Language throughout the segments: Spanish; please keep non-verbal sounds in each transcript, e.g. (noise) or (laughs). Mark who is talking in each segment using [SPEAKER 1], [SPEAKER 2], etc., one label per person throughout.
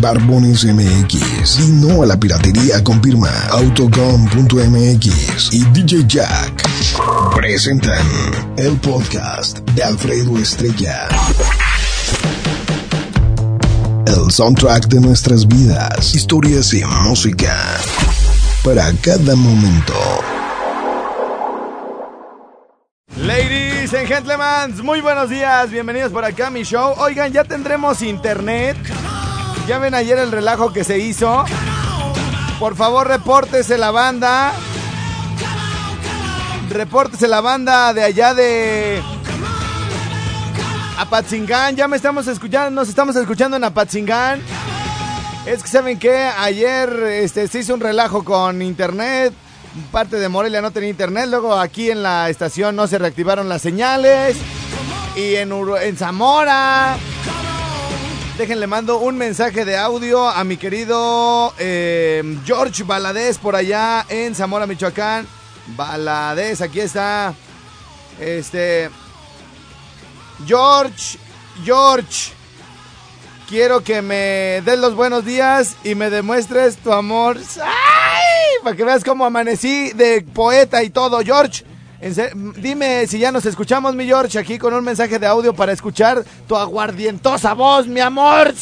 [SPEAKER 1] Barbones MX y no a la piratería confirma Autocom.mx y DJ Jack presentan el podcast de Alfredo Estrella. El soundtrack de nuestras vidas, historias y música para cada momento.
[SPEAKER 2] Ladies and gentlemen, muy buenos días, bienvenidos por acá a mi show. Oigan, ya tendremos internet. Ya ven ayer el relajo que se hizo. Por favor, repórtese la banda. Repórtese la banda de allá de Apatzingán. Ya me estamos escuchando, nos estamos escuchando en Apatzingán. Es que saben que ayer este, se hizo un relajo con internet. Parte de Morelia no tenía internet. Luego aquí en la estación no se reactivaron las señales. Y en, Zamora. Déjenle mando un mensaje de audio a mi querido eh, George Baladés por allá en Zamora, Michoacán. Baladés, aquí está. Este. George, George. Quiero que me des los buenos días y me demuestres tu amor. ¡Ay! Para que veas cómo amanecí de poeta y todo, George. Dime si ya nos escuchamos, mi George, aquí con un mensaje de audio para escuchar tu aguardientosa voz, mi amor.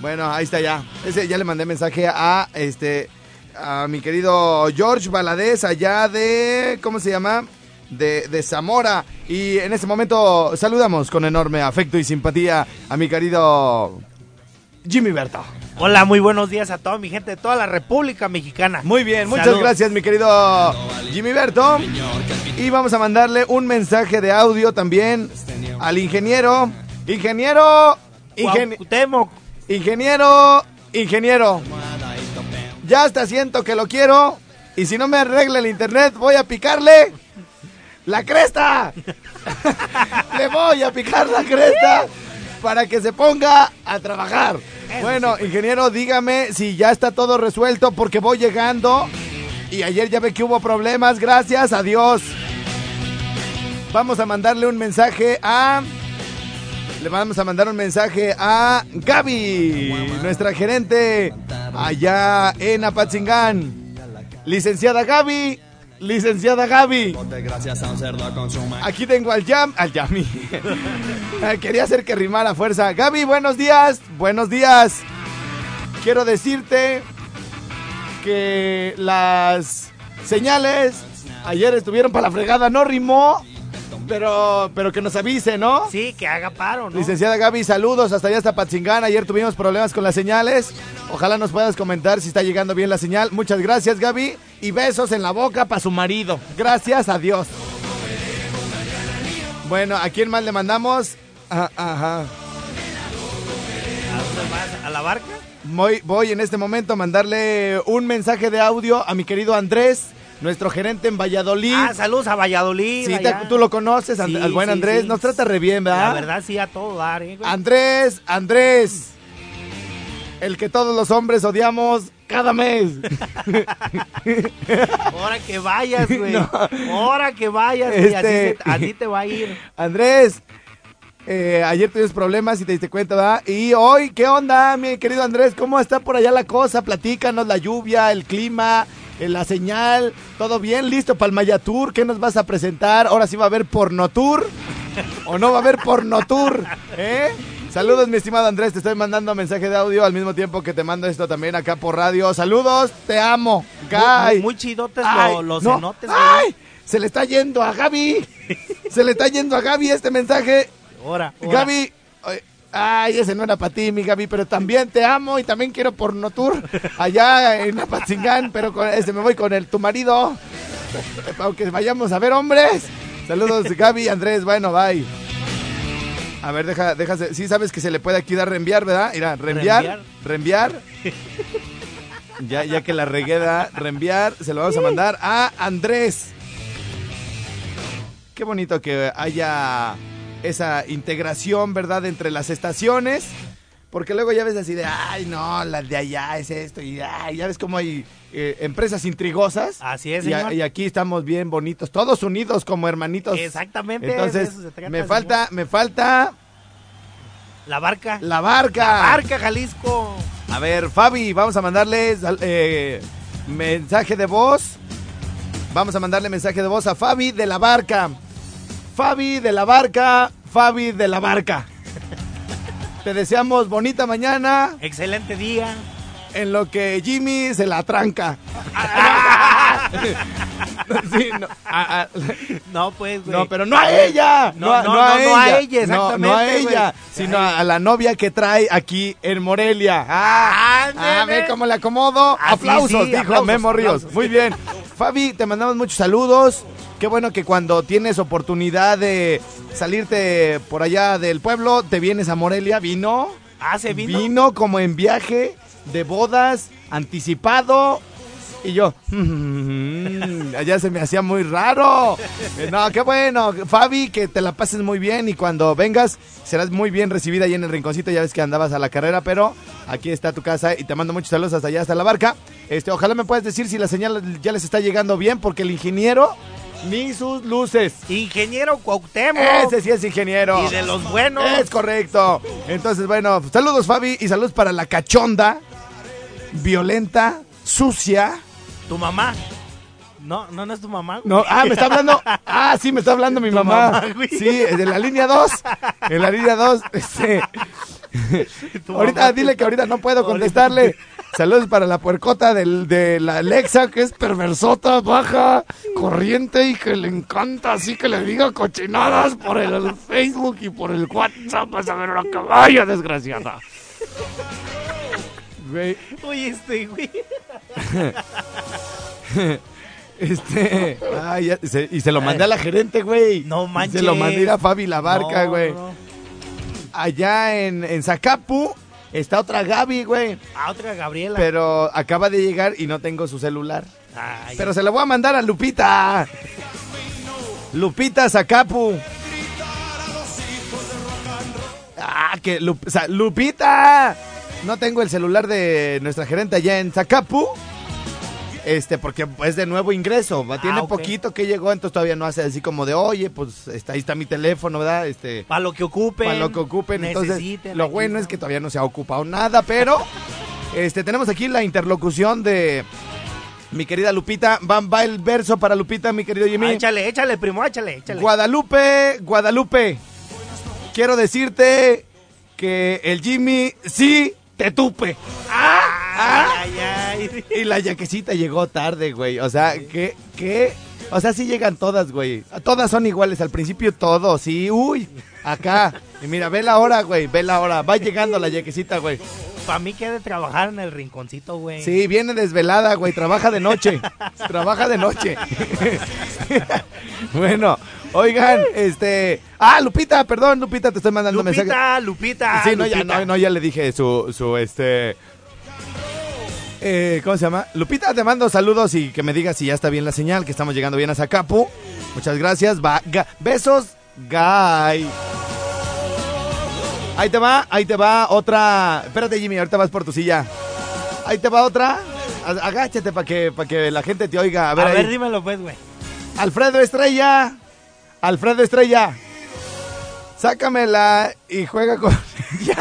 [SPEAKER 2] Bueno, ahí está ya. Ese ya le mandé mensaje a este a mi querido George Baladés allá de ¿cómo se llama? De, de Zamora. Y en este momento saludamos con enorme afecto y simpatía a mi querido Jimmy Berto.
[SPEAKER 3] Hola, muy buenos días a toda mi gente de toda la República Mexicana.
[SPEAKER 2] Muy bien, muchas
[SPEAKER 3] Saludos.
[SPEAKER 2] gracias mi querido Jimmy Berto. Y vamos a mandarle un mensaje de audio también al ingeniero. Ingeniero. ingen-. Ingeniero, ingeniero. Ya hasta siento que lo quiero. Y si no me arregla el internet, voy a picarle la cresta. Le voy a picar la cresta para que se ponga a trabajar. Bueno, ingeniero, dígame si ya está todo resuelto porque voy llegando. Y ayer ya ve que hubo problemas. Gracias a Dios. Vamos a mandarle un mensaje a... Le vamos a mandar un mensaje a Gaby, nuestra gerente allá en Apatzingán. Licenciada Gaby, licenciada Gaby. Aquí tengo al Jam, al Yami. (laughs) Quería hacer que rimara a fuerza. Gaby, buenos días, buenos días. Quiero decirte que las señales ayer estuvieron para la fregada, no rimó, pero, pero que nos avise, ¿no?
[SPEAKER 3] Sí, que haga paro, ¿no?
[SPEAKER 2] Licenciada Gaby, saludos hasta allá hasta Patzingán. Ayer tuvimos problemas con las señales. Ojalá nos puedas comentar si está llegando bien la señal. Muchas gracias, Gaby. Y besos en la boca para su marido. Gracias a Dios. Bueno, ¿a quién más le mandamos? Ah, ajá.
[SPEAKER 3] ¿A la barca?
[SPEAKER 2] Voy, voy en este momento a mandarle un mensaje de audio a mi querido Andrés, nuestro gerente en Valladolid.
[SPEAKER 3] Ah, saludos a Valladolid.
[SPEAKER 2] Sí, te- tú lo conoces,
[SPEAKER 3] Sí,
[SPEAKER 2] al buen Andrés.
[SPEAKER 3] sí.
[SPEAKER 2] Nos trata re bien, ¿verdad?
[SPEAKER 3] La verdad, sí, a todo dar, ¿eh, güey?
[SPEAKER 2] Andrés, Andrés. El que todos los hombres odiamos cada mes. (laughs)
[SPEAKER 3] Ahora que vayas, (laughs) güey.
[SPEAKER 2] No.
[SPEAKER 3] Ahora que vayas, güey.
[SPEAKER 2] Este-
[SPEAKER 3] así te va a ir. (laughs)
[SPEAKER 2] Andrés, eh, ayer tuvimos problemas y te diste cuenta, ¿verdad? Y hoy, ¿qué onda, mi querido Andrés? ¿Cómo está por allá la cosa? Platícanos la lluvia, el clima, eh, la señal. ¿Todo bien? ¿Listo para el Maya Tour? ¿Qué nos vas a presentar? ¿Ahora sí va a haber porno tour? ¿O no va a haber porno tour? ¿Eh? Saludos, mi estimado Andrés. Te estoy mandando mensaje de audio al mismo tiempo que te mando esto también acá por radio. Saludos, te amo.
[SPEAKER 3] Muy,
[SPEAKER 2] Guy.
[SPEAKER 3] muy, muy chidotes
[SPEAKER 2] Ay,
[SPEAKER 3] lo- los
[SPEAKER 2] no.
[SPEAKER 3] cenotes.
[SPEAKER 2] ¡Ay! Se le está yendo a Gaby. Se le está yendo a Gaby este mensaje.
[SPEAKER 3] Ahora.
[SPEAKER 2] Gaby, Ay, ese no era para ti, mi Gaby, pero también te amo y también quiero porno tour allá en Apatzingán, pero con, este, me voy con el tu marido. Aunque vayamos a ver hombres. Saludos, Gaby, Andrés, bueno, bye. A ver, deja, déjase. Sí, sabes que se le puede aquí dar reenviar, ¿verdad? Mira, reenviar, reenviar. ya, ya que la regueda, reenviar, se lo vamos a mandar a Andrés. Qué bonito que haya esa integración, ¿verdad?, entre las estaciones. Porque luego ya ves así de, ay, no, la de allá es esto. Y ay, ya ves cómo hay eh, empresas intrigosas.
[SPEAKER 3] Así es,
[SPEAKER 2] Y,
[SPEAKER 3] señor.
[SPEAKER 2] y aquí estamos bien bonitos, todos unidos como hermanitos.
[SPEAKER 3] Exactamente.
[SPEAKER 2] Entonces,
[SPEAKER 3] eso se trata,
[SPEAKER 2] me
[SPEAKER 3] señor.
[SPEAKER 2] falta, me falta
[SPEAKER 3] La barca.
[SPEAKER 2] la barca.
[SPEAKER 3] La barca, Jalisco.
[SPEAKER 2] A ver, Fabi, vamos a mandarle sal- eh, mensaje de voz. Vamos a mandarle mensaje de voz a Fabi de la barca. Fabi de la barca, Fabi de la barca. Te deseamos bonita mañana
[SPEAKER 3] Excelente día.
[SPEAKER 2] en lo que Jimmy se la tranca. (laughs) Sí, no, a- a-
[SPEAKER 3] No, pues, güey.
[SPEAKER 2] no, pero no a ella.
[SPEAKER 3] No, no, no, no a ella,
[SPEAKER 2] No, no a
[SPEAKER 3] exactamente,
[SPEAKER 2] ella,
[SPEAKER 3] güey.
[SPEAKER 2] sino a, a la novia que trae aquí en Morelia. Ah, ah, ve cómo le acomodo.
[SPEAKER 3] Así
[SPEAKER 2] aplausos,
[SPEAKER 3] sí,
[SPEAKER 2] dijo
[SPEAKER 3] aplausos,
[SPEAKER 2] Memo Ríos. Muy bien. Fabi, te mandamos muchos saludos. Qué bueno que cuando tienes oportunidad de salirte por allá del pueblo, te vienes a Morelia. ¿Vino?
[SPEAKER 3] Ah, ¿se vino?
[SPEAKER 2] Vino como en viaje de bodas, anticipado. Y yo, "Mm, allá se me hacía muy raro. No, qué bueno. Fabi, que te la pases muy bien y cuando vengas serás muy bien recibida ahí en el rinconcito. Ya ves que andabas a la carrera, pero aquí está tu casa y te mando muchos saludos hasta allá, hasta la barca. Este, ojalá me puedas decir si la señal ya les está llegando bien, porque el ingeniero ni sus luces.
[SPEAKER 3] Ingeniero Cuauhtémoc.
[SPEAKER 2] Ese sí es ingeniero.
[SPEAKER 3] Y de los buenos.
[SPEAKER 2] Es correcto. Entonces, bueno, saludos Fabi y saludos para la cachonda, violenta, sucia.
[SPEAKER 3] Tu mamá. No, no, no es tu mamá. güey.
[SPEAKER 2] No, ah, me está hablando. Ah, sí, me está hablando mi mamá.
[SPEAKER 3] mamá, güey.
[SPEAKER 2] Sí, de la línea 2. En la línea 2. Este. (laughs) Ahorita
[SPEAKER 3] mamá.
[SPEAKER 2] dile que ahorita no puedo contestarle. Saludos para la puercota del, de la Alexa, que es perversota, baja, corriente y que le encanta así que le diga cochinadas por el Facebook y por el WhatsApp. Vas a ver una caballa desgraciada. Güey,
[SPEAKER 3] Oye, este, güey.
[SPEAKER 2] este. ay, ya- se- y se lo mandé a la gerente, güey.
[SPEAKER 3] No manches.
[SPEAKER 2] Se lo mandé a Fabi la barca,
[SPEAKER 3] No,
[SPEAKER 2] güey.
[SPEAKER 3] no.
[SPEAKER 2] Allá en, en Zacapu está otra Gaby, güey.
[SPEAKER 3] Ah, otra Gabriela.
[SPEAKER 2] Pero acaba de llegar y no tengo su celular.
[SPEAKER 3] Ay,
[SPEAKER 2] Pero se lo voy a mandar a Lupita. Lupita Zacapu. Ah, que Lup- Lupita. No tengo el celular de nuestra gerente allá en Zacapu. Este, porque es de nuevo ingreso. Tiene
[SPEAKER 3] Ah,
[SPEAKER 2] poquito que llegó, entonces todavía no hace así como de, oye, pues está, ahí está mi teléfono, ¿verdad? Este,
[SPEAKER 3] Para lo que ocupen.
[SPEAKER 2] para lo que ocupen. Entonces, lo bueno es que todavía no se ha ocupado nada, pero este tenemos aquí la interlocución de mi querida Lupita. Va, va el verso para Lupita, mi querido Jimmy.
[SPEAKER 3] Ah, échale, échale, primo, échale, échale.
[SPEAKER 2] Guadalupe, Guadalupe. Quiero decirte que el Jimmy sí te tupe.
[SPEAKER 3] Ay, ay, ay.
[SPEAKER 2] Y la yaquecita llegó tarde, güey. O sea, que, que, o sea, sí llegan todas, güey. Todas son iguales, al principio todos, sí, uy, acá. Y mira, ve la hora, güey, ve la hora. Va llegando la yaquecita, güey.
[SPEAKER 3] Para mí que ha de trabajar en el rinconcito, güey.
[SPEAKER 2] Sí, viene desvelada, güey, trabaja de noche. trabaja de noche. bueno, oigan, este. Ah, Lupita, perdón, Lupita, te estoy mandando mensaje.
[SPEAKER 3] Lupita, Lupita.
[SPEAKER 2] Sí, no ya,
[SPEAKER 3] Lupita.
[SPEAKER 2] no, no, ya le dije su, su, este... eh, ¿Cómo se llama? Lupita, te mando saludos y que me digas si ya está bien la señal, que estamos llegando bien a Zacapu. Muchas gracias. Va, ga- besos, Guy. Ahí te va, ahí te va otra... Espérate, Jimmy, ahorita vas por tu silla. Ahí te va otra. A- Agáchate para que, para que la gente te oiga. A
[SPEAKER 3] A
[SPEAKER 2] ver,
[SPEAKER 3] ver,
[SPEAKER 2] ahí.
[SPEAKER 3] dímelo, pues, güey.
[SPEAKER 2] Alfredo Estrella. Alfredo Estrella. Sácamela y juega con... (laughs)
[SPEAKER 3] Este,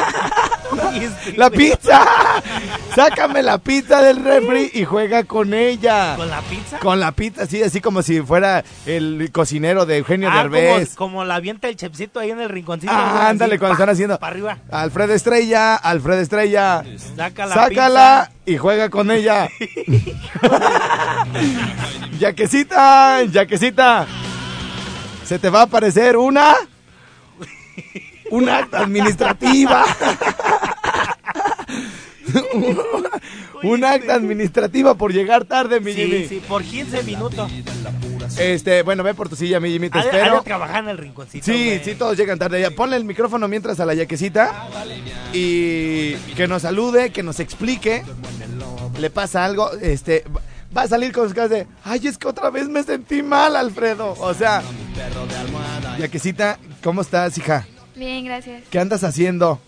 [SPEAKER 2] ¡La pizza! Sácame la pizza del refri y juega con ella.
[SPEAKER 3] ¿Con la pizza?
[SPEAKER 2] Con la pizza, sí, así como si fuera el cocinero de Eugenio
[SPEAKER 3] Ah,
[SPEAKER 2] Derbez.
[SPEAKER 3] como la avienta el chepcito ahí en el rinconcito.
[SPEAKER 2] Ah, ándale,
[SPEAKER 3] así,
[SPEAKER 2] cuando
[SPEAKER 3] pa,
[SPEAKER 2] están haciendo.
[SPEAKER 3] Para arriba.
[SPEAKER 2] Alfredo Estrella, Alfredo Estrella.
[SPEAKER 3] Saca la
[SPEAKER 2] Sácala y juega con ella. (laughs) yaquecita, yaquecita. Se te va a aparecer una. Un (laughs) acta administrativa. un acta administrativa por llegar tarde, mi Jimmy.
[SPEAKER 3] Sí, por 15 minutos.
[SPEAKER 2] Este, bueno, ve por tu silla, mi Jimmy, te espero.
[SPEAKER 3] de trabajar en el rinconcito.
[SPEAKER 2] Sí, sí, todos llegan tarde. Ya, ponle el micrófono mientras a la yaquecita y que nos salude, que nos explique. Le pasa algo, este, va a salir con sus caras de, ay, es que otra vez me sentí mal, Alfredo. O sea, yaquecita, ¿cómo estás, hija?
[SPEAKER 4] Bien, gracias.
[SPEAKER 2] ¿Qué andas haciendo?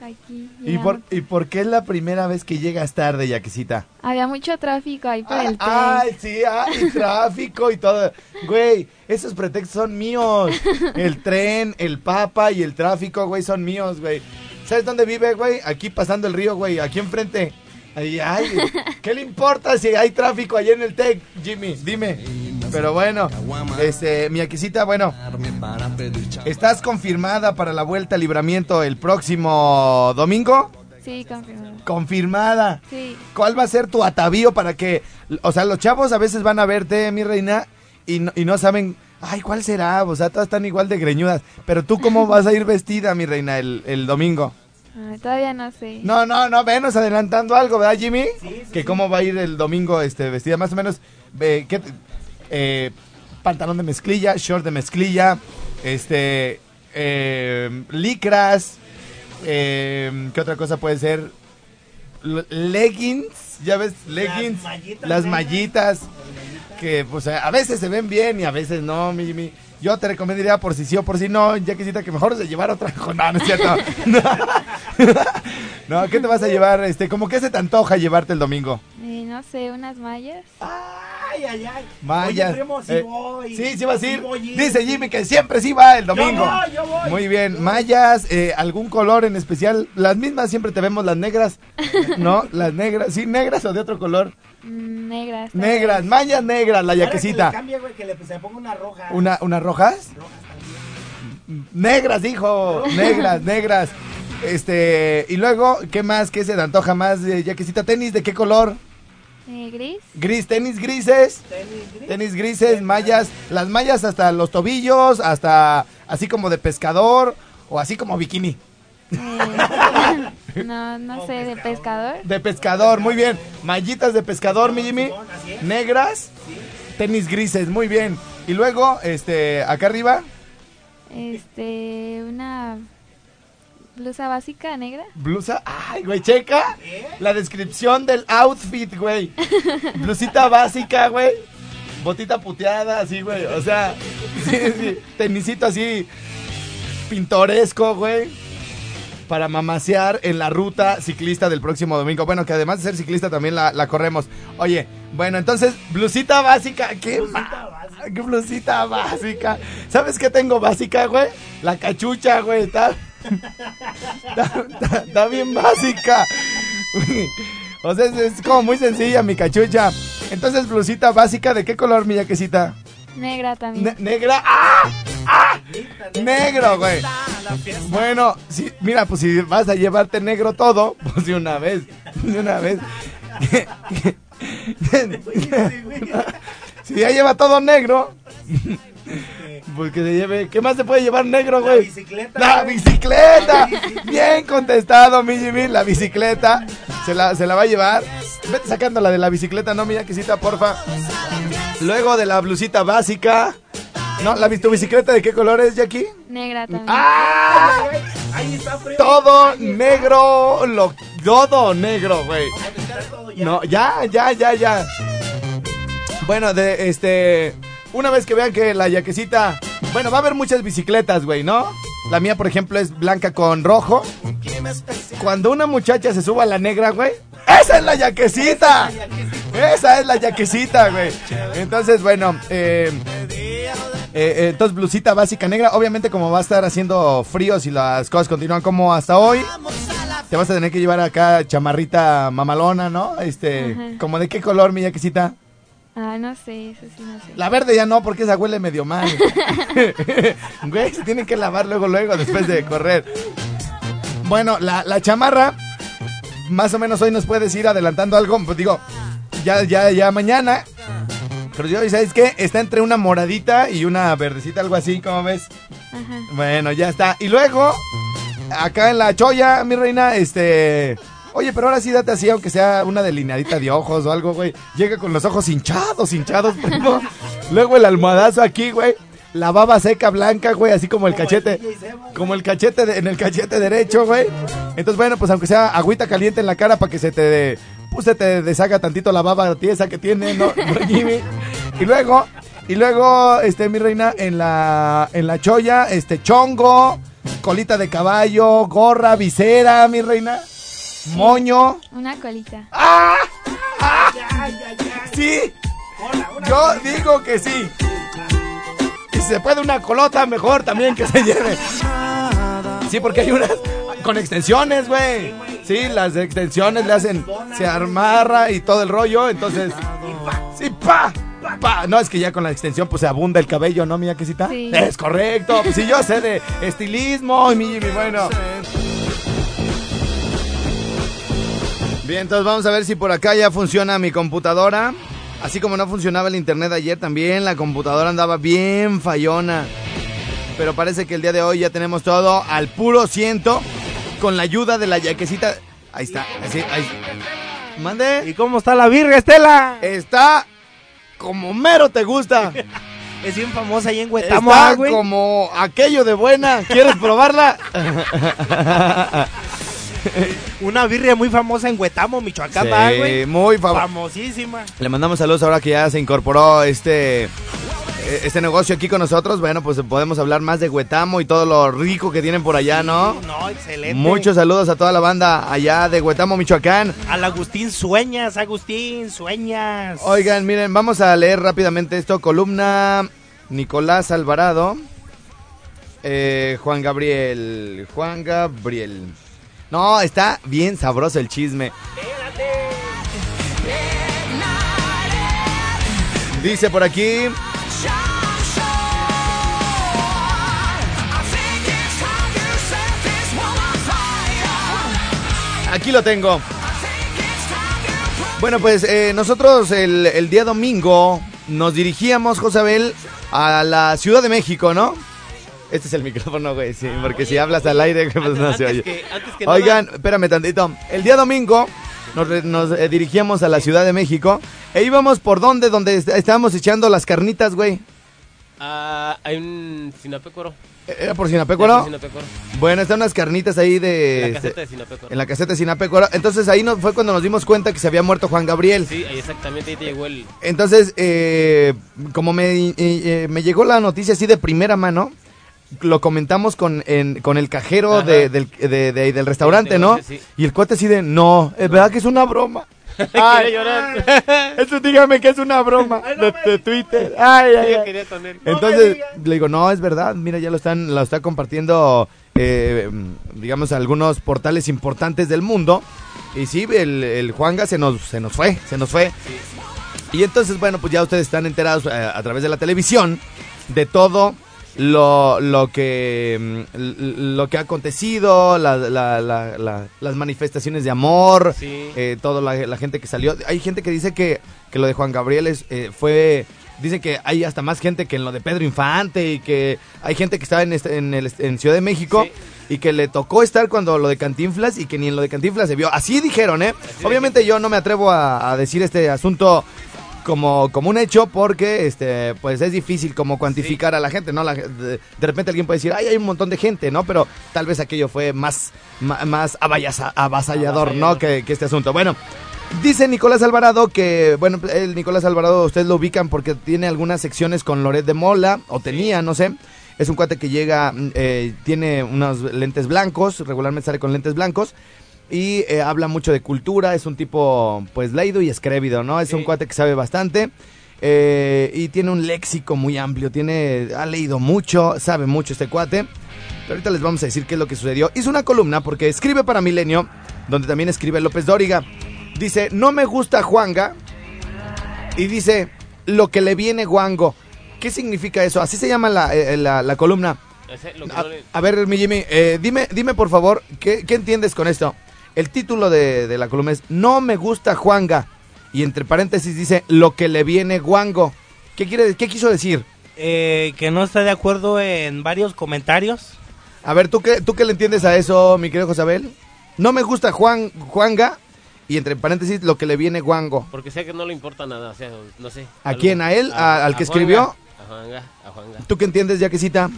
[SPEAKER 4] Aquí.
[SPEAKER 2] ¿Y por. ¿Y por qué es la primera vez que llegas tarde, yaquecita?
[SPEAKER 4] Había mucho tráfico ahí por el tren.
[SPEAKER 2] Ay, sí, ay, (laughs) tráfico y todo. Güey, esos pretextos son míos. El tren, el papa y el tráfico, güey, son míos, güey. ¿Sabes dónde vive, güey? Aquí pasando el río, güey, aquí enfrente. Ay, ay, ¿qué le importa si hay tráfico allá en el TEC, Jimmy? Dime. Pero bueno, este, mi aquisita, bueno, ¿estás confirmada para la vuelta al libramiento el próximo domingo?
[SPEAKER 4] Sí.
[SPEAKER 2] Confirmada.
[SPEAKER 4] Sí.
[SPEAKER 2] ¿Cuál va a ser tu atavío para que, o sea, los chavos a veces van a verte, mi reina, y no, y no saben, ay, ¿cuál será? O sea, todas están igual de greñudas. Pero tú, ¿cómo (laughs) vas a ir vestida, mi reina, el, el domingo?
[SPEAKER 4] Ah, todavía no sé.
[SPEAKER 2] No, no, no, venos adelantando algo, ¿verdad, Jimmy? Que cómo va a ir el domingo este, vestida, más o menos, eh, ¿qué te- eh, pantalón de mezclilla, short de mezclilla, este, eh, licras, eh, ¿qué otra cosa puede ser? Leggings, ya ves, leggings,
[SPEAKER 3] mallitas
[SPEAKER 2] las mallitas, que pues a veces se ven bien y a veces no, mi Jimmy. Yo te recomendaría por si sí o por si no, ya quisiera que mejor se llevara otra. (laughs) No, no es cierto. (laughs) No, ¿qué te vas a llevar? Este, ¿cómo que se te antoja llevarte el domingo?
[SPEAKER 4] No sé, unas mallas.
[SPEAKER 3] Ay, ay, ay.
[SPEAKER 2] Mayas.
[SPEAKER 3] Oye, primo, sí
[SPEAKER 2] Eh,
[SPEAKER 3] voy.
[SPEAKER 2] Sí, sí vas a ir. Dice Jimmy que siempre sí va el domingo.
[SPEAKER 3] Yo voy, yo voy.
[SPEAKER 2] Muy bien. Mayas, eh, ¿algún color en especial? Las mismas siempre te vemos las negras. (laughs) ¿No? Las negras. ¿Sí, negras o de otro color?
[SPEAKER 4] Mm, negras.
[SPEAKER 2] Negras, mayas negras, la yaquecita.
[SPEAKER 3] Que le güey, que le se ponga una roja.
[SPEAKER 2] ¿Una, ¿Unas rojas? Negras, dijo. Negras, negras. Este, y luego, ¿qué más? ¿Qué se te antoja más? Eh, yaquecita, tenis, ¿de qué color?
[SPEAKER 4] Eh, gris.
[SPEAKER 2] Gris, tenis grises.
[SPEAKER 3] Tenis gris.
[SPEAKER 2] Tenis grises, mallas, las mallas hasta los tobillos, hasta así como de pescador o así como bikini.
[SPEAKER 4] Eh, (laughs) no, no sé, de pescador.
[SPEAKER 2] De pescador, muy bien. Mallitas de pescador, mi Jimmy. Negras, tenis grises, muy bien. Y luego, este, acá arriba,
[SPEAKER 4] Este, una blusa básica negra.
[SPEAKER 2] blusa. Ay, güey, checa la descripción del outfit, güey. Blusita básica, güey. Botita puteada, así, güey. O sea, sí, sí, tenisito así pintoresco, güey. Para mamasear en la ruta ciclista del próximo domingo. Bueno, que además de ser ciclista también la, corremos. Oye, bueno, entonces, blusita básica. ¿Qué, ma- ¿Qué blusita básica? ¿Sabes qué tengo básica, güey? La cachucha, güey. Está, (laughs) está, está- está bien básica. (laughs) O sea, es, es como muy sencilla mi cachucha. Entonces, blusita básica, ¿de qué color, mi yaquecita?
[SPEAKER 4] Negra también.
[SPEAKER 2] Ne- negra. ¡Ah! ¡Ah! Negro, güey. Bueno, si, mira, pues si vas a llevarte negro todo, pues de una vez, de una vez. (laughs) si ya lleva todo negro, (laughs) pues que se lleve. ¿Qué más se puede llevar negro, güey?
[SPEAKER 3] bicicleta,
[SPEAKER 2] La
[SPEAKER 3] güey.
[SPEAKER 2] bicicleta. (laughs) Bien contestado, mi Jimmy. La bicicleta. Se la, se la va a llevar. Vete sacando la de la bicicleta, no, mi yaquecita, porfa. Luego de la blusita básica. No, ¿la tu bicicleta de qué color es, Jackie?
[SPEAKER 4] Negra también.
[SPEAKER 2] ¡Ah!
[SPEAKER 3] Ahí está frío.
[SPEAKER 2] Todo negro, lo, todo negro, güey. No, ya, ya, ya, ya. Bueno, de este, una vez que vean que la yaquecita, bueno, va a haber muchas bicicletas, güey, ¿no? La mía, por ejemplo, es blanca con rojo. Cuando una muchacha se suba a la negra, güey, esa es la yaquecita. Esa es la yaquecita, güey. Entonces, bueno, eh, eh, eh, entonces blusita básica negra. Obviamente como va a estar haciendo frío si las cosas continúan como hasta hoy, te vas a tener que llevar acá chamarrita mamalona, ¿no? Este,
[SPEAKER 4] Ajá.
[SPEAKER 2] como de qué color, mi yaquecita.
[SPEAKER 4] Ah, no sé, eso sí no sé.
[SPEAKER 2] La verde ya no, porque esa huele medio mal. (laughs) (laughs) Güey, se tiene que lavar luego, luego, después de correr. Bueno, la, la chamarra, más o menos hoy nos puedes ir adelantando algo. Pues digo, ya, ya, ya mañana. Pero yo, ¿sabes qué? Está entre una moradita y una verdecita, algo así, ¿cómo ves?
[SPEAKER 4] Ajá.
[SPEAKER 2] Bueno, ya está. Y luego, acá en la choya, mi reina, este... Oye, pero ahora sí date así, aunque sea una delineadita de ojos o algo, güey. Llega con los ojos hinchados, hinchados, primo. Luego el almohadazo aquí, güey. La baba seca blanca, güey, así como el cachete. Como el cachete de- en el cachete derecho, güey. Entonces, bueno, pues aunque sea agüita caliente en la cara para que se te, pues, se te deshaga tantito la baba tiesa que tiene, ¿no? (laughs) Y luego, y luego, este, mi reina, en la, en la choya, este, chongo, colita de caballo, gorra, visera, mi reina, moño.
[SPEAKER 4] Una colita.
[SPEAKER 2] Sí, yo digo que sí. Y si se puede una colota, mejor también que se lleve. Sí, porque hay unas con extensiones, güey. Sí, las extensiones le hacen, se amarra y todo el rollo, entonces... Sí, pa, pa. No, es que ya con la extensión pues se abunda el cabello, ¿no, mi quesita?
[SPEAKER 4] Sí.
[SPEAKER 2] Es correcto. Pues sí, yo sé de estilismo y mi, mi bueno. Bien, entonces vamos a ver si por acá ya funciona mi computadora. Así como no funcionaba el internet ayer también, la computadora andaba bien fallona. Pero parece que el día de hoy ya tenemos todo al puro ciento con la ayuda de la yaquecita. Ahí está, así, ahí. Mande.
[SPEAKER 3] ¿Y cómo está la virga, Estela?
[SPEAKER 2] Está como mero te gusta. (laughs)
[SPEAKER 3] Es bien famosa ahí en Huetamo,
[SPEAKER 2] Está
[SPEAKER 3] güey.
[SPEAKER 2] como aquello de buena. ¿Quieres probarla? (laughs) (laughs)
[SPEAKER 3] Una birria muy famosa en Huetamo, Michoacán, ah, güey.
[SPEAKER 2] Sí, muy famosa.
[SPEAKER 3] Famosísima.
[SPEAKER 2] Le mandamos saludos ahora que ya se incorporó este eh, este negocio aquí con nosotros. Bueno, pues podemos hablar más de Huetamo y todo lo rico que tienen por allá, ¿no?
[SPEAKER 3] No, excelente.
[SPEAKER 2] Muchos saludos a toda la banda allá de Huetamo, Michoacán.
[SPEAKER 3] Al Agustín Sueñas, Agustín Sueñas.
[SPEAKER 2] Oigan, miren, vamos a leer rápidamente esto. Columna Nicolás Alvarado. Eh, Juan Gabriel. Juan Gabriel. No, está bien sabroso el chisme. Dice por aquí. Aquí lo tengo. Bueno, pues eh, nosotros el, el día domingo nos dirigíamos, Josabel, a la Ciudad de México, ¿no? Este es el micrófono, güey, sí, porque si hablas al aire, pues no se oye.
[SPEAKER 5] que- que nada-
[SPEAKER 2] Oigan, espérame tantito. El día domingo nos, nos, eh, dirigíamos a la Ciudad de México e íbamos por donde, donde est- estábamos echando las carnitas, güey.
[SPEAKER 5] Ah, hay un Sinapécoro.
[SPEAKER 2] ¿Era por? Sinapécoro. Bueno, están unas carnitas ahí de...
[SPEAKER 5] La
[SPEAKER 2] este,
[SPEAKER 5] caseta de Sinapécoro.
[SPEAKER 2] en la caseta de Sinapécoro. Entonces ahí no, fue cuando nos dimos cuenta que se había muerto Juan Gabriel.
[SPEAKER 5] Sí, exactamente ahí te llegó el...
[SPEAKER 2] Entonces, eh, como me, eh, eh, me llegó la noticia así de primera mano, lo comentamos con, en- con el cajero de- del, de- de- del restaurante,
[SPEAKER 5] del
[SPEAKER 2] ¿no?
[SPEAKER 5] sí.
[SPEAKER 2] Y el cuate así de, no, es verdad que es una broma. (laughs)
[SPEAKER 5] Quiere llorar.
[SPEAKER 2] Eso dígame que es una broma de, de Twitter. Ay, ay,
[SPEAKER 5] Yo
[SPEAKER 2] ay.
[SPEAKER 5] quería con él.
[SPEAKER 2] Entonces le digo, no, es verdad, mira, ya lo están, lo está compartiendo, eh, digamos, algunos portales importantes del mundo. Y sí, el, el Juanga se nos, se nos fue, se nos fue. Y entonces, bueno, pues ya ustedes están enterados eh, a través de la televisión de todo lo, lo que mm, lo que ha acontecido, la- la- la- la- las manifestaciones de amor,
[SPEAKER 5] Sí.
[SPEAKER 2] eh, toda la, gente que salió. Hay gente que dice que, que lo de Juan Gabriel es, eh, fue... Dicen que hay hasta más gente que en lo de Pedro Infante y que hay gente que estaba en, este- en, el- en Ciudad de México
[SPEAKER 5] Sí.
[SPEAKER 2] y que le tocó estar cuando lo de Cantinflas y que ni en lo de Cantinflas se vio. Así dijeron, ¿eh? Obviamente yo no me atrevo a, a decir este asunto como, como un hecho porque este pues es difícil como cuantificar a la gente, ¿no? La- de, de repente alguien puede decir, ay, hay un montón de gente, ¿no? Pero tal vez aquello fue más, más, avasallador, ¿no? Que, que este asunto. Bueno, dice Nicolás Alvarado que, bueno, el Nicolás Alvarado ustedes lo ubican porque tiene algunas secciones con Loret de Mola, o tenía, no sé. Es un cuate que llega, eh, tiene unos lentes blancos, regularmente sale con lentes blancos. Y eh, habla mucho de cultura, es un tipo pues leído y escrévido, ¿no? Es un cuate que sabe bastante eh, y tiene un léxico muy amplio, tiene, ha leído mucho, sabe mucho este cuate. Pero ahorita les vamos a decir qué es lo que sucedió. Hizo una columna porque escribe para Milenio, donde también escribe López Dóriga. Dice, no me gusta Juanga. Y dice, lo que le viene guango. ¿Qué significa eso? Así se llama la, eh, la- la columna. A, ver, mi Jimmy, eh, dime, dime por favor, ¿qué, qué entiendes con esto? El título de, de la columna es No me gusta Juanga. Y entre paréntesis dice Lo que le viene guango. ¿Qué, quiere, qué quiso decir?
[SPEAKER 3] Eh, que no está de acuerdo en varios comentarios.
[SPEAKER 2] A ver, ¿tú qué, ¿tú qué le entiendes a eso, mi querido Josabel? No me gusta Juan, Juanga, y entre paréntesis, lo que le viene Guango.
[SPEAKER 5] Porque sé que no le importa nada, o sea, no sé.
[SPEAKER 2] ¿A
[SPEAKER 5] algo-
[SPEAKER 2] quién? ¿A él? ¿A- al que escribió?
[SPEAKER 5] A Juanga, a Juanga.
[SPEAKER 2] ¿Tú qué entiendes, Yaquisita?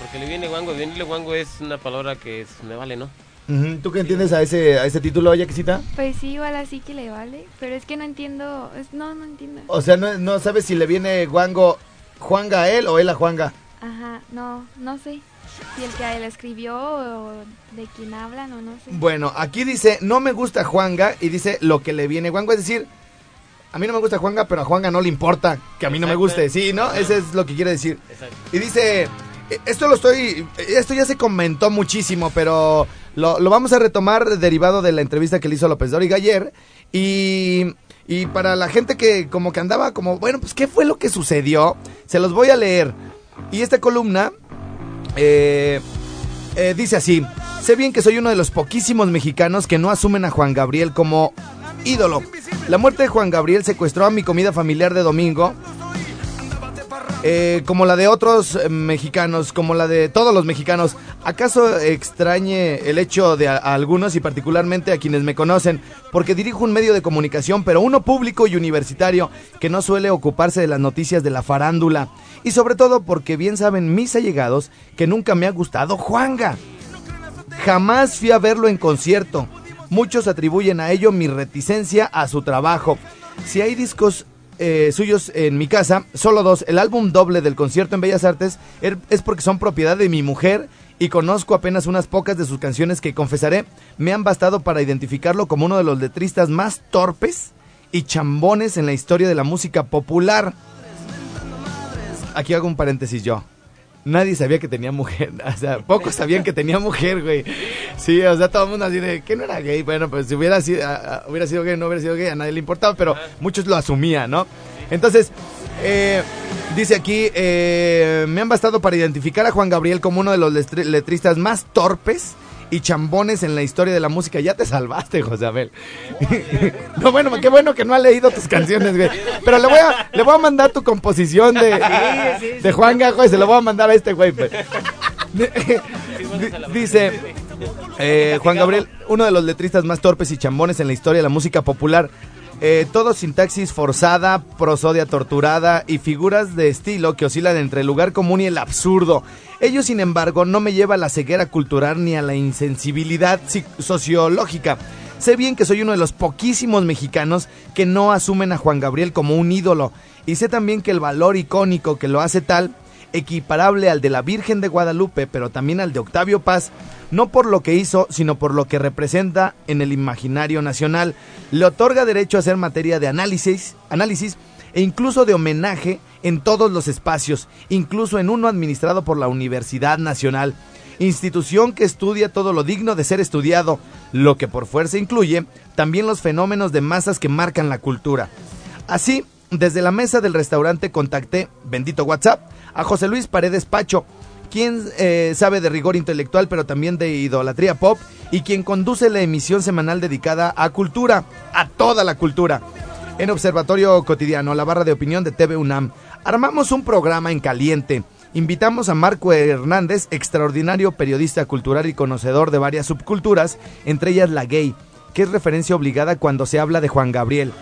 [SPEAKER 5] Porque le viene guango, venirle guango es una palabra que es- me vale, ¿no?
[SPEAKER 2] ¿Tú qué entiendes a ese, a ese título, Yaquisita?
[SPEAKER 4] Pues sí, igual así que le vale. Pero es que no entiendo. es- no, no entiendo.
[SPEAKER 2] O sea, no, no sabes si le viene Guango Juanga a él o él a Juanga.
[SPEAKER 4] Ajá, no, no sé. Si el que él escribió o de quién hablan o no sé.
[SPEAKER 2] Bueno, aquí dice, no me gusta Juanga y dice lo que le viene Guango. Es decir, a mí no me gusta Juanga, pero a Juanga no le importa que a mí no me guste. Sí, ¿no? Ese es lo que quiere decir.
[SPEAKER 5] Exacto.
[SPEAKER 2] Y dice, eh, esto lo estoy, esto ya se comentó muchísimo, pero lo, lo vamos a retomar derivado de la entrevista que le hizo López Dóriga ayer. Y, y para la gente que como que andaba como, bueno, pues ¿qué fue lo que sucedió? Se los voy a leer. Y esta columna eh, eh, dice así, sé bien que soy uno de los poquísimos mexicanos que no asumen a Juan Gabriel como ídolo. La muerte de Juan Gabriel secuestró a mi comida familiar de domingo eh, como la de otros eh, mexicanos, como la de todos los mexicanos. ¿Acaso extrañe el hecho de a, algunos y particularmente a quienes me conocen? Porque dirijo un medio de comunicación, pero uno público y universitario que no suele ocuparse de las noticias de la farándula. Y sobre todo porque bien saben mis allegados que nunca me ha gustado Juanga. Jamás fui a verlo en concierto. Muchos atribuyen a ello mi reticencia a su trabajo. Si hay discos eh, suyos en mi casa, solo dos. El álbum doble del concierto en Bellas Artes er- es porque son propiedad de mi mujer y conozco apenas unas pocas de sus canciones que confesaré me han bastado para identificarlo como uno de los letristas más torpes y chambones en la historia de la música popular. Aquí hago un paréntesis yo. Nadie sabía que tenía mujer. (laughs) O sea, pocos sabían que tenía mujer, güey. Sí, o sea, todo el mundo así de que no era gay. Bueno, pues si hubiera sido, a- a- hubiera sido gay, no hubiera sido gay, a nadie le importaba, pero muchos lo asumían, ¿no? Entonces, eh, dice aquí, eh, me han bastado para identificar a Juan Gabriel como uno de los letri- letristas más torpes y chambones en la historia de la música. Ya te salvaste, José Abel. no, bueno, qué bueno que no ha leído tus canciones, güey. Pero le voy a, le voy a mandar tu composición de, de Juan Gajo y se lo voy a mandar a este güey. pues. Di- Dice eh, Juan Gabriel, uno de los letristas más torpes y chambones en la historia de la música popular. Eh, todo sintaxis forzada, prosodia torturada y figuras de estilo que oscilan entre el lugar común y el absurdo. Ello, sin embargo, no me lleva a la ceguera cultural ni a la insensibilidad sociológica. Sé bien que soy uno de los poquísimos mexicanos que no asumen a Juan Gabriel como un ídolo. Y sé también que el valor icónico que lo hace tal equiparable al de la Virgen de Guadalupe, pero también al de Octavio Paz, no por lo que hizo, sino por lo que representa en el imaginario nacional. Le otorga derecho a ser materia de análisis, análisis e incluso de homenaje en todos los espacios, incluso en uno administrado por la Universidad Nacional, institución que estudia todo lo digno de ser estudiado, lo que por fuerza incluye también los fenómenos de masas que marcan la cultura. Así, desde la mesa del restaurante contacté, bendito WhatsApp, a José Luis Paredes Pacho, quien eh, sabe de rigor intelectual pero también de idolatría pop y quien conduce la emisión semanal dedicada a cultura, a toda la cultura. En Observatorio Cotidiano, la barra de opinión de TV UNAM, armamos un programa en caliente. Invitamos a Marco Hernández, extraordinario periodista cultural y conocedor de varias subculturas, entre ellas la gay, que es referencia obligada cuando se habla de Juan Gabriel.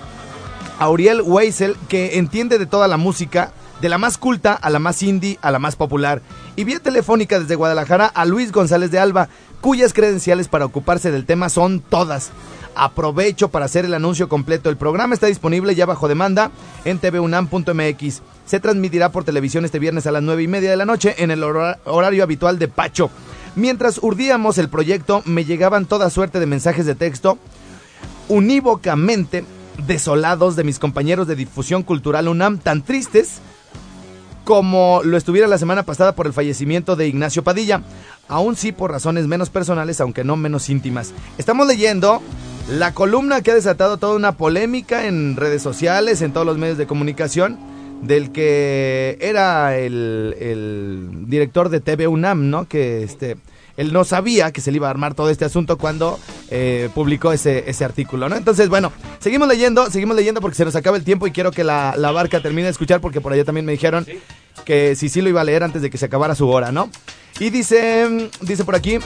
[SPEAKER 2] A Uriel Weisel, que entiende de toda la música, de la más culta a la más indie a la más popular. Y vía telefónica desde Guadalajara a Luis González de Alba, cuyas credenciales para ocuparse del tema son todas. Aprovecho para hacer el anuncio completo. El programa está disponible ya bajo demanda en tvunam.mx. Se transmitirá por televisión este viernes a las nueve y media de la noche en el hora- horario habitual de Pacho. Mientras urdíamos el proyecto, me llegaban toda suerte de mensajes de texto unívocamente desolados de mis compañeros de difusión cultural UNAM, tan tristes como lo estuviera la semana pasada por el fallecimiento de Ignacio Padilla, aún sí por razones menos personales, aunque no menos íntimas. Estamos leyendo la columna que ha desatado toda una polémica en redes sociales, en todos los medios de comunicación, del que era el, el director de TV UNAM, ¿no? Que este, él no sabía que se le iba a armar todo este asunto cuando eh, publicó ese, ese artículo, ¿no? Entonces, bueno, seguimos leyendo, seguimos leyendo porque se nos acaba el tiempo y quiero que la, la barca termine de escuchar porque por allá también me dijeron que si sí lo iba a leer antes de que se acabara su hora, ¿no? Y dice, mm, dice por aquí,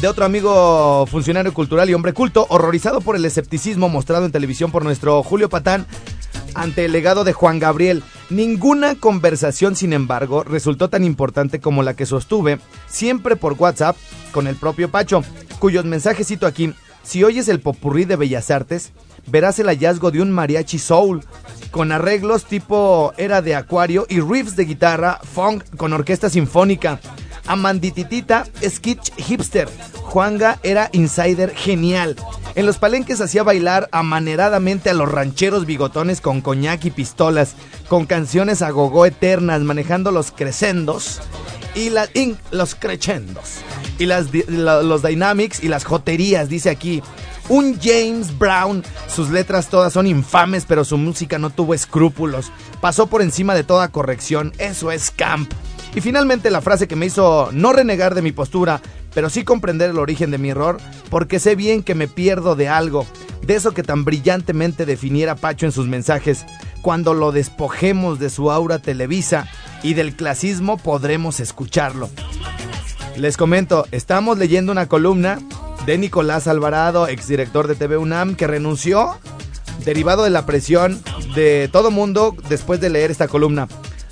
[SPEAKER 2] de otro amigo funcionario cultural y hombre culto, horrorizado por el escepticismo mostrado en televisión por nuestro Julio Patán ante el legado de Juan Gabriel. Ninguna conversación, sin embargo, resultó tan importante como la que sostuve, siempre por WhatsApp, con el propio Pacho, cuyos mensajes cito aquí. Si oyes el popurrí de Bellas Artes, verás el hallazgo de un mariachi soul, con arreglos tipo era de acuario y riffs de guitarra, funk con orquesta sinfónica. Amandititita, sketch hipster. Juanga era insider genial. En los palenques hacía bailar amaneradamente a los rancheros bigotones con coñac y pistolas, con canciones a gogó eternas, manejando los crescendos y la- in- los crescendos y las, los dynamics y las joterías, dice aquí. Un James Brown, sus letras todas son infames, pero su música no tuvo escrúpulos. Pasó por encima de toda corrección, eso es camp. Y finalmente la frase que me hizo no renegar de mi postura, pero sí comprender el origen de mi error, porque sé bien que me pierdo de algo, de eso que tan brillantemente definiera Pacho en sus mensajes. Cuando lo despojemos de su aura televisa y del clasismo podremos escucharlo. Les comento, estamos leyendo una columna de Nicolás Alvarado, exdirector de TV UNAM, que renunció derivado de la presión de todo mundo después de leer esta columna.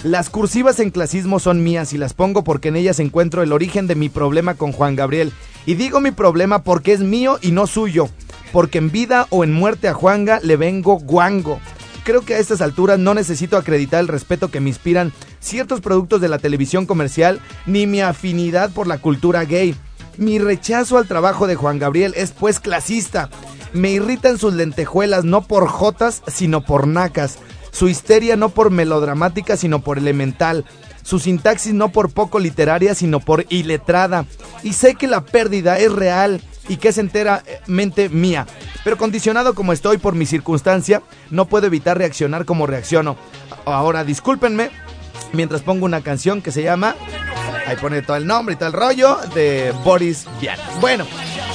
[SPEAKER 2] Las cursivas en clasismo son mías y las pongo porque en ellas encuentro el origen de mi problema con Juan Gabriel. Y digo mi problema porque es mío y no suyo. Porque en vida o en muerte a Juanga le vengo guango. Creo que a estas alturas no necesito acreditar el respeto que me inspiran ciertos productos de la televisión comercial ni mi afinidad por la cultura gay. Mi rechazo al trabajo de Juan Gabriel es pues clasista. Me irritan sus lentejuelas no por jotas, sino por nacas. Su histeria no por melodramática, sino por elemental. Su sintaxis no por poco literaria, sino por iletrada. Y sé que la pérdida es real y que es enteramente mía. Pero condicionado como estoy por mi circunstancia, no puedo evitar reaccionar como reacciono. Ahora, discúlpenme, mientras pongo una canción que se llama... Ahí pone todo el nombre y todo el rollo de Boris Vian. Bueno,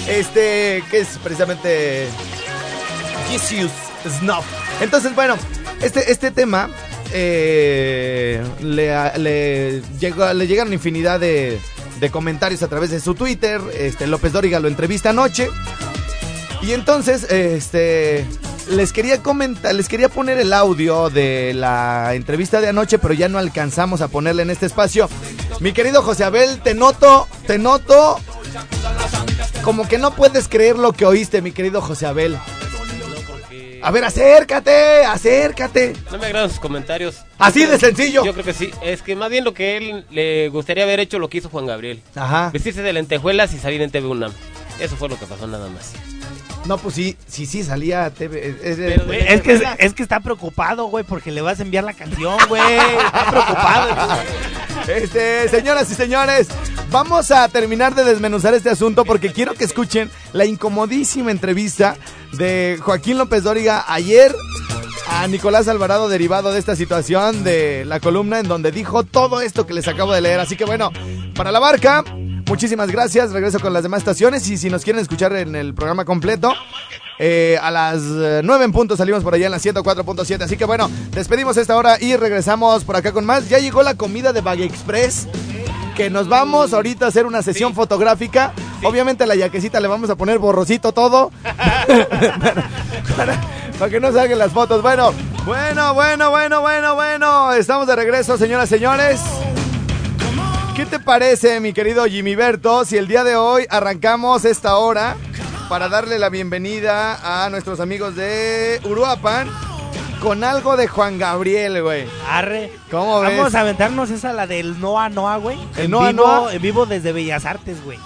[SPEAKER 2] este, que es precisamente Snuff. Entonces, bueno, este, este tema eh, le, le, llegó, le llegaron infinidad de, de comentarios a través de su Twitter. Este, López Dóriga lo entrevista anoche. Y entonces, este, les quería comentar, les quería poner el audio de la entrevista de anoche, pero ya no alcanzamos a ponerle en este espacio. Mi querido José Abel, te noto, te noto como que no puedes creer lo que oíste, mi querido José Abel. A ver, acércate, acércate.
[SPEAKER 5] No me agradan sus comentarios.
[SPEAKER 2] Así de sencillo.
[SPEAKER 5] Yo creo que sí. Es que más bien lo que él le gustaría haber hecho lo que hizo Juan Gabriel.
[SPEAKER 2] Ajá.
[SPEAKER 5] Vestirse de lentejuelas y salir en TV UNAM. Eso fue lo que pasó nada más.
[SPEAKER 2] No, pues sí, sí, sí, salía TV. es- es-
[SPEAKER 5] Pero,
[SPEAKER 3] Güey, es que, es que está preocupado, güey, porque le vas a enviar la canción, güey. Está (laughs) preocupado.
[SPEAKER 2] Este, señoras y señores, vamos a terminar de desmenuzar este asunto porque quiero que escuchen la incomodísima entrevista de Joaquín López Dóriga ayer a Nicolás Alvarado derivado de esta situación de la columna en donde dijo todo esto que les acabo de leer. Así que bueno, para la barca, muchísimas gracias. Regreso con las demás estaciones y si nos quieren escuchar en el programa completo, eh, a las eh, 9 en punto salimos por allá en la 104.7. Así que bueno, despedimos esta hora y regresamos por acá con más. Ya llegó la comida de Bag Express. Que nos vamos ahorita a hacer una sesión fotográfica. Obviamente a la yaquecita le vamos a poner borrosito todo. para, (laughs) (laughs) para que no salgan las fotos. Bueno, bueno, bueno, bueno, bueno, bueno. Estamos de regreso, señoras y señores. ¿Qué te parece, mi querido Jimmy Berto, si el día de hoy arrancamos esta hora para darle la bienvenida a nuestros amigos de Uruapan con algo de Juan Gabriel, güey?
[SPEAKER 3] Arre.
[SPEAKER 2] ¿Cómo ves?
[SPEAKER 3] Vamos a aventarnos esa, la del Noa Noa, güey.
[SPEAKER 2] ¿El
[SPEAKER 3] En
[SPEAKER 2] Noa
[SPEAKER 3] vivo,
[SPEAKER 2] Noa?
[SPEAKER 3] En vivo desde Bellas Artes, güey.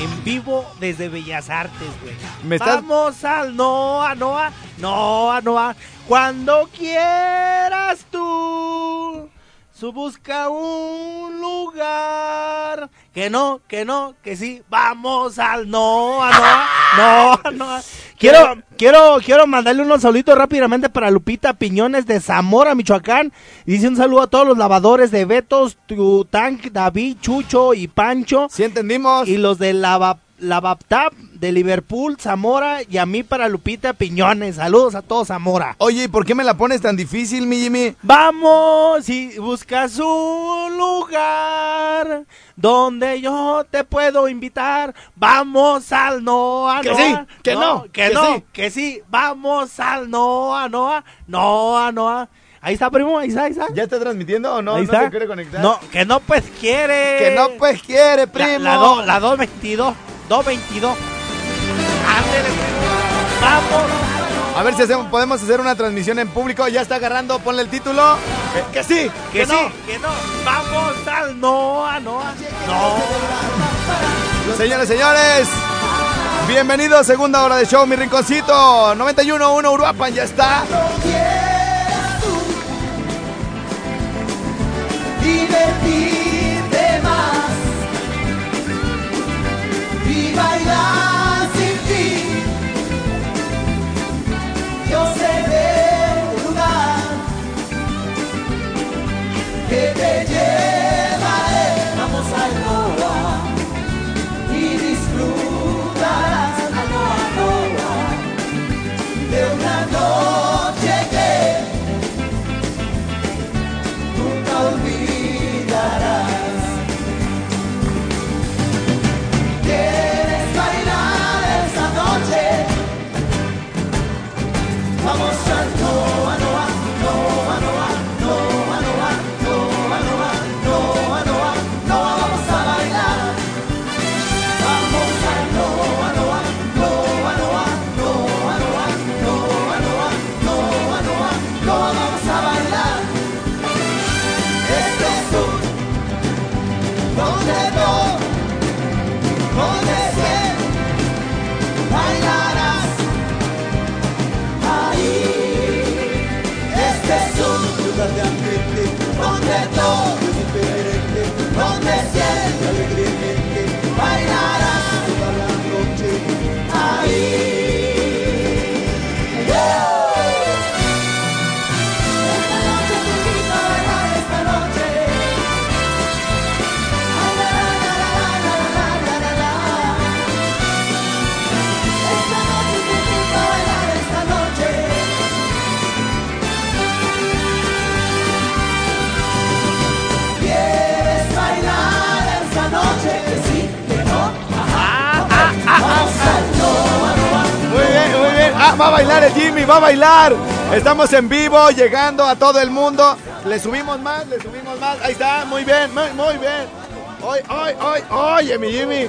[SPEAKER 3] En vivo desde Bellas Artes, güey.
[SPEAKER 2] Me estás-
[SPEAKER 3] Vamos al Noa Noa, Noa Noa. Cuando quieras tú. Su busca un lugar. Que no, que no, que sí. Vamos al Noa Noa, Noa Noa. (laughs) Quiero, quiero, quiero mandarle unos saluditos rápidamente para Lupita Piñones de Zamora, Michoacán. Dice un saludo a todos los lavadores de Betos, Tutank, David, Chucho y Pancho.
[SPEAKER 2] ¿Sí entendimos?
[SPEAKER 3] Y los de lava, la Baptap de Liverpool, Zamora y a mí para Lupita Piñones. Saludos a todos, Zamora.
[SPEAKER 2] Oye, ¿y por qué me la pones tan difícil, mi Jimmy?
[SPEAKER 3] Vamos y buscas un lugar donde yo te puedo invitar. Vamos al Noa,
[SPEAKER 2] Que sí, que no,
[SPEAKER 3] que,
[SPEAKER 2] que
[SPEAKER 3] no,
[SPEAKER 2] sí.
[SPEAKER 3] que sí. Vamos al Noa, Noa, Noa, Noa. Ahí está, primo, ahí está, ahí está.
[SPEAKER 2] ¿Ya está transmitiendo o no?
[SPEAKER 3] ahí
[SPEAKER 2] ¿No
[SPEAKER 3] está.
[SPEAKER 2] se quiere conectar?
[SPEAKER 3] No, que no pues quiere.
[SPEAKER 2] Que no pues quiere,
[SPEAKER 3] La-
[SPEAKER 2] primo.
[SPEAKER 3] La, do- la 222, 222. Ándele, primo. Vamos.
[SPEAKER 2] A ver si hacemos, podemos hacer una transmisión en público. Ya está agarrando, ponle el título. Eh, que sí,
[SPEAKER 3] Que,
[SPEAKER 2] que,
[SPEAKER 3] no,
[SPEAKER 2] sí.
[SPEAKER 3] que no. Vamos al Noa, Noa. No.
[SPEAKER 2] Señores, señores. Bienvenidos, segunda hora de show, mi rinconcito. 91.1 Uruapan, ya está.
[SPEAKER 6] divertirte bailar bailar
[SPEAKER 2] el Jimmy, va a bailar. Estamos en vivo, llegando a todo el mundo. Le subimos más, le subimos más. Ahí está, muy bien, muy, muy bien. Oye, oye, oye, oye, mi Jimmy.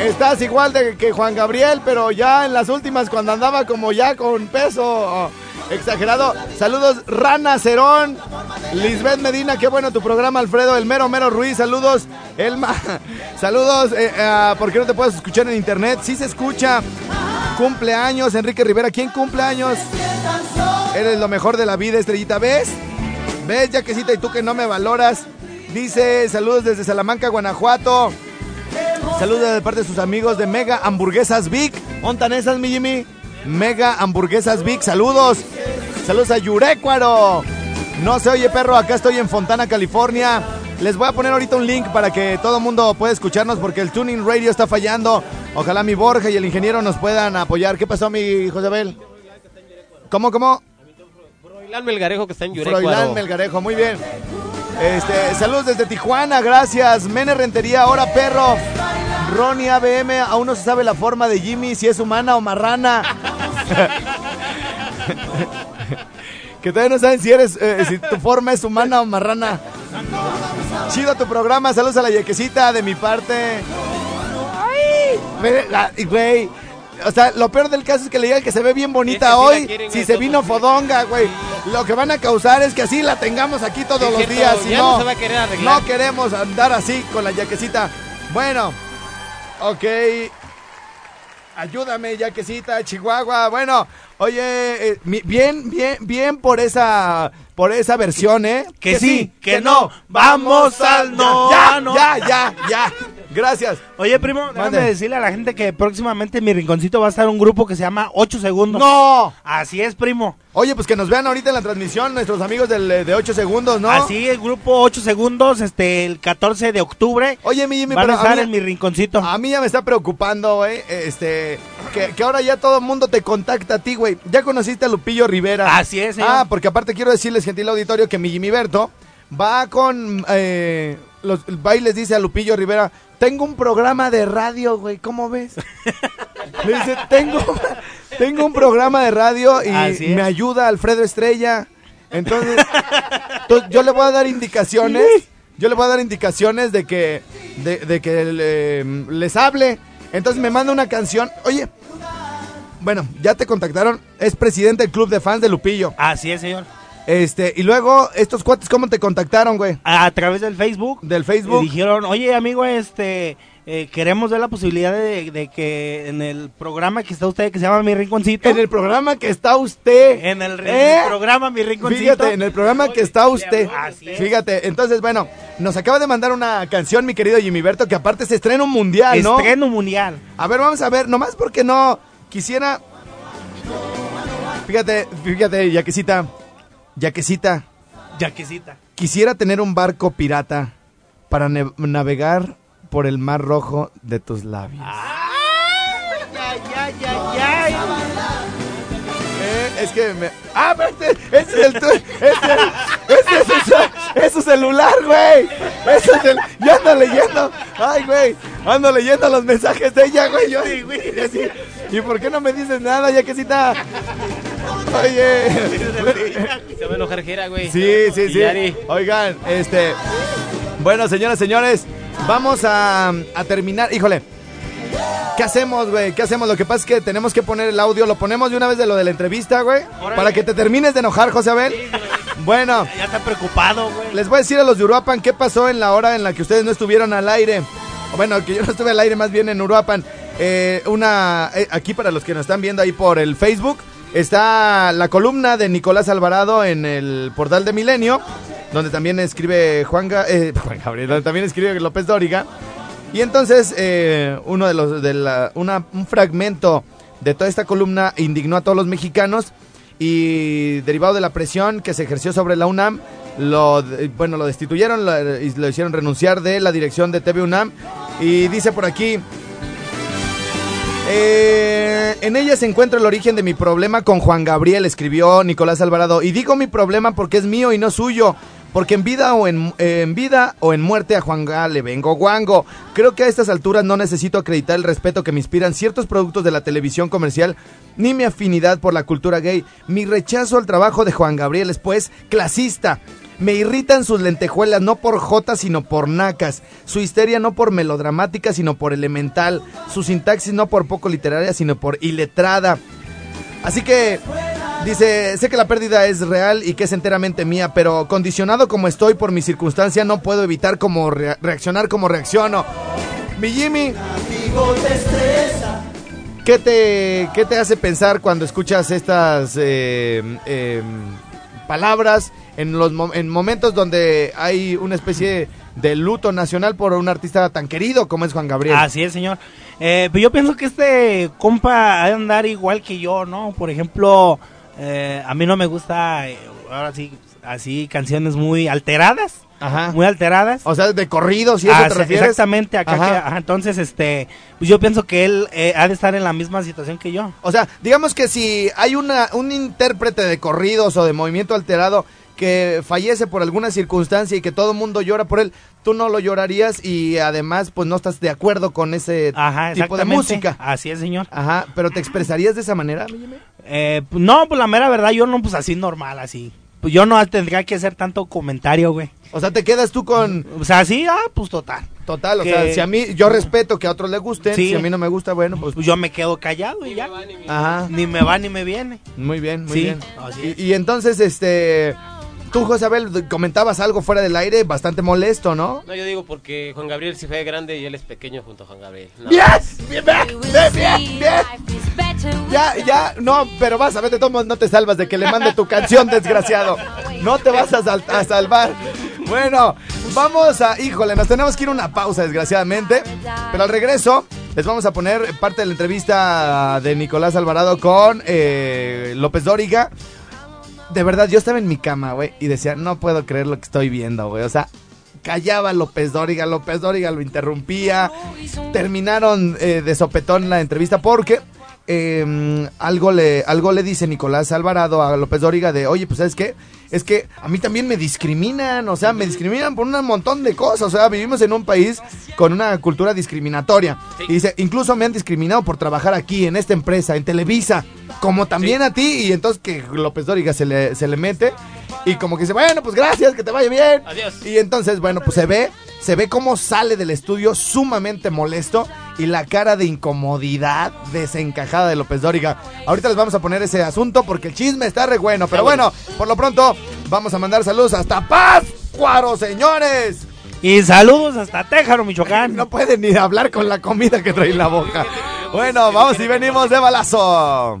[SPEAKER 2] Estás igual de que Juan Gabriel, pero ya en las últimas cuando andaba como ya con peso oh, exagerado. Saludos, Rana Cerón, Lisbeth Medina, qué bueno tu programa, Alfredo, el mero mero Ruiz, saludos, Elma, (laughs) saludos, eh, ah, ¿por qué no te puedes escuchar en internet? Sí se escucha. Cumpleaños, Enrique Rivera, ¿quién cumpleaños? Eres lo mejor de la vida, estrellita, ¿ves? ¿Ves, Yaquecita, y tú que no me valoras? Dice, saludos desde Salamanca, Guanajuato. Saludos de parte de sus amigos de Mega Hamburguesas Vic. ¿Ontan esas, mi Jimmy? Mega Hamburguesas Vic, saludos. Saludos a Yurecuaro. No se oye, perro, acá estoy en Fontana, California. Les voy a poner ahorita un link para que todo el mundo pueda escucharnos porque el Tuning Radio está fallando. Ojalá mi Borja y el ingeniero nos puedan apoyar. ¿Ququé pasó, mi Josabel? ¿Cómo, cómo?
[SPEAKER 5] Froilán Melgarejo que está en Yurecuaro.
[SPEAKER 2] Froilán Melgarejo, muy bien. Este, saludos desde Tijuana, gracias. Mene Rentería, ahora perro. Ronnie ABM, aún no se sabe la forma de Jimmy, si es humana o marrana. (laughs) que todavía no saben si eres, eh, si tu forma es humana o marrana. Chido tu programa, saludos a la yequecita de mi parte. Ay, y güey. O sea, lo peor del caso es que le digan que se ve bien bonita hoy. si se vino fodonga, güey. Lo que van a causar es que así la tengamos aquí todos los días.
[SPEAKER 5] ya no se va a querer arreglar.
[SPEAKER 2] No queremos andar así con la yaquecita. Bueno, ok. Ayúdame, yaquecita, Chihuahua. Bueno, oye, eh, bien, bien, bien por esa, por esa versión, ¿eh?
[SPEAKER 3] Que sí, que no. Vamos al no,
[SPEAKER 2] Ya,
[SPEAKER 3] no.
[SPEAKER 2] ya, ya, ya, Gracias.
[SPEAKER 3] Oye, primo, déjame
[SPEAKER 2] Mande.
[SPEAKER 3] decirle a la gente que próximamente en mi rinconcito va a estar un grupo que se llama 8 segundos.
[SPEAKER 2] ¡No!
[SPEAKER 3] Así es, primo.
[SPEAKER 2] Oye, pues que nos vean ahorita en la transmisión nuestros amigos del, eh, de 8 segundos, ¿no?
[SPEAKER 3] Así, el grupo 8 segundos, este, el 14 de octubre.
[SPEAKER 2] Oye, mi Jimmy,
[SPEAKER 3] van
[SPEAKER 2] pero
[SPEAKER 3] a estar
[SPEAKER 2] mí-
[SPEAKER 3] en mi rinconcito.
[SPEAKER 2] A mí ya me está preocupando, güey, este, que, que ahora ya todo el mundo te contacta a ti, güey. Ya conociste a Lupillo Rivera.
[SPEAKER 3] Así es, señor.
[SPEAKER 2] Ah, porque aparte quiero decirles, gentil auditorio, que mi Jimmy Berto va con, eh, los, va y les dice a Lupillo Rivera, tengo un programa de radio, güey, ¿cómo ves? Le dice, tengo, tengo un programa de radio y me ayuda Alfredo Estrella. Entonces, entonces, yo le voy a dar indicaciones, yo le voy a dar indicaciones de que, de, de que le- les hable. Entonces me manda una canción. Oye, bueno, ya te contactaron. Es presidente del club de fans de Lupillo.
[SPEAKER 3] Así es, señor.
[SPEAKER 2] Este, y luego, estos cuates, ¿cómo te contactaron, güey?
[SPEAKER 3] A, través del Facebook.
[SPEAKER 2] Del
[SPEAKER 3] Y
[SPEAKER 2] Facebook.
[SPEAKER 3] dijeron, oye, amigo, este, eh, queremos ver la posibilidad de, de que en el programa que está usted, que se llama Mi Rinconcito.
[SPEAKER 2] En el programa que está usted.
[SPEAKER 3] en el,
[SPEAKER 2] ¿Eh?
[SPEAKER 3] programa Mi Rinconcito.
[SPEAKER 2] Fíjate, en el programa que está usted.
[SPEAKER 3] Así es.
[SPEAKER 2] Fíjate, entonces, bueno, nos acaba de mandar una canción, mi querido Jimmy Berto, que aparte se estrena un mundial, ¿no?
[SPEAKER 3] Estreno mundial.
[SPEAKER 2] A ver, vamos a ver, nomás porque no quisiera. Fíjate, fíjate, Yaquecita. Yaquecita.
[SPEAKER 3] Yaquecita.
[SPEAKER 2] Quisiera tener un barco pirata para navegar por el mar rojo de tus labios.
[SPEAKER 3] Ay, ay, ay, ay.
[SPEAKER 2] Eh, es que me. ¡Ah, espérate! ¡Ese es el. tu- ¡Ese ese es, su- es su celular, güey! ¡Ese es el. ¡Yo ando leyendo! ¡Ay, güey! Ando leyendo los mensajes de ella, güey. Yo, y así, ¿Y por qué no me dices nada, Yaquecita? Oye. (laughs)
[SPEAKER 5] Se va a enojar Jera, güey.
[SPEAKER 2] Sí, sí, sí. Oigan, este. Bueno, señoras, señores, vamos a, a terminar. Híjole. ¿Qué hacemos, güey? ¿Qué hacemos? Lo que pasa es que tenemos que poner el audio. Lo ponemos de una vez de lo de la entrevista, güey. Para que te termines de enojar, José Abel. Bueno,
[SPEAKER 3] Ya está preocupado, güey.
[SPEAKER 2] les voy a decir a los de Uruapan qué pasó en la hora en la que ustedes no estuvieron al aire. Bueno, que yo no estuve al aire, más bien en Uruapan. Eh, una, eh, aquí para los que nos están viendo ahí por el Facebook, está la columna de Nicolás Alvarado en el portal de Milenio, donde también escribe Juan, eh, (laughs) Gabriel, donde también escribe López Dóriga. Y entonces, eh, uno de los, de la, una, un fragmento de toda esta columna indignó a todos los mexicanos y derivado de la presión que se ejerció sobre la UNAM, lo, bueno, lo destituyeron lo- y lo hicieron renunciar de la dirección de TV UNAM. Y dice por aquí, eh, en ella se encuentra el origen de mi problema con Juan Gabriel, escribió Nicolás Alvarado. Y digo mi problema porque es mío y no suyo. Porque en vida o en, en vida o en muerte a Juan le vengo guango. Creo que a estas alturas no necesito acreditar el respeto que me inspiran ciertos productos de la televisión comercial ni mi afinidad por la cultura gay. Mi rechazo al trabajo de Juan Gabriel es pues clasista. Me irritan sus lentejuelas no por jotas sino por nacas. Su histeria no por melodramática sino por elemental. Su sintaxis no por poco literaria sino por iletrada. Así que dice, sé que la pérdida es real y que es enteramente mía, pero condicionado como estoy por mi circunstancia no puedo evitar como rea- reaccionar como reacciono. Mi Jimmy, ¿qué te, qué te hace pensar cuando escuchas estas eh, eh, palabras en los en momentos donde hay una especie de luto nacional por un artista tan querido como es Juan Gabriel?
[SPEAKER 3] Así es, señor. Eh, pero yo pienso que este compa ha de andar igual que yo, ¿no? Por ejemplo, eh, a mí no me gusta, eh, ahora sí, así canciones muy alteradas,
[SPEAKER 2] Ajá.
[SPEAKER 3] muy alteradas.
[SPEAKER 2] O sea, de corridos y eso
[SPEAKER 3] Ah,
[SPEAKER 2] te refieres.
[SPEAKER 3] Exactamente, acá
[SPEAKER 2] Ajá.
[SPEAKER 3] que- ajá, entonces, este, pues yo pienso que él eh, ha de estar en la misma situación que yo.
[SPEAKER 2] O sea, digamos que si hay una, un intérprete de corridos o de movimiento alterado que fallece por alguna circunstancia y que todo el mundo llora por él, tú no lo llorarías y además pues no estás de acuerdo con ese
[SPEAKER 3] Ajá,
[SPEAKER 2] tipo de música.
[SPEAKER 3] Así es, señor.
[SPEAKER 2] Ajá, pero ¿te expresarías de esa manera?
[SPEAKER 3] Eh, pues, no, pues la mera verdad, yo no, pues así normal, así. Pues yo no tendría que hacer tanto comentario, güey.
[SPEAKER 2] O sea, te quedas tú con
[SPEAKER 3] O sea, sí, ah, pues total.
[SPEAKER 2] total, o
[SPEAKER 3] Que-
[SPEAKER 2] sea, si a mí yo respeto que a otros le gusten,
[SPEAKER 3] Sí.
[SPEAKER 2] si a mí no me gusta, bueno, pues
[SPEAKER 3] Pues yo me quedo callado y ya.
[SPEAKER 2] ajá,
[SPEAKER 3] Ni me va ni me viene.
[SPEAKER 2] muy bien, muy
[SPEAKER 3] Sí,
[SPEAKER 2] bien. y entonces este tú Josabel comentabas algo fuera del aire bastante molesto, ¿no?
[SPEAKER 5] No, yo digo porque Juan Gabriel sí fue grande y él es pequeño junto a Juan Gabriel. No.
[SPEAKER 2] Bien, bien, bien, bien, bien. Ya, ya, no, pero vas a ver, de todos no te salvas de que le mande tu canción, desgraciado. No te vas a, sal- a salvar. Bueno, vamos a. Híjole, nos tenemos que ir a una pausa, desgraciadamente. Pero al regreso, les vamos a poner parte de la entrevista de Nicolás Alvarado con eh, López Dóriga. De verdad, yo estaba en mi cama, güey, y decía, no puedo creer lo que estoy viendo, güey. O sea, callaba López Dóriga, López Dóriga lo interrumpía. Terminaron eh, de sopetón la entrevista porque eh, algo, le, algo le dice Nicolás Alvarado a López Dóriga de, oye, pues ¿sabes qué? Es que a mí también me discriminan, o sea, me discriminan por un montón de cosas, o sea, vivimos en un país con una cultura discriminatoria. Y dice, incluso me han discriminado por trabajar aquí, en esta empresa, en Televisa, como también a ti, y entonces que López Dóriga se le, se le mete y como que dice, bueno, pues gracias, que te vaya bien.
[SPEAKER 5] Adiós.
[SPEAKER 2] Y entonces, bueno, pues se ve, se ve cómo sale del estudio sumamente molesto y la cara de incomodidad desencajada de López Dóriga. Ahorita les vamos a poner ese asunto porque el chisme está re bueno. Pero bueno, por lo pronto, vamos a mandar saludos hasta Páscuaro, señores.
[SPEAKER 3] Y saludos hasta Téjaro, Michoacán.
[SPEAKER 2] No pueden ni hablar con la comida que trae en la boca. Bueno, vamos y venimos de balazo.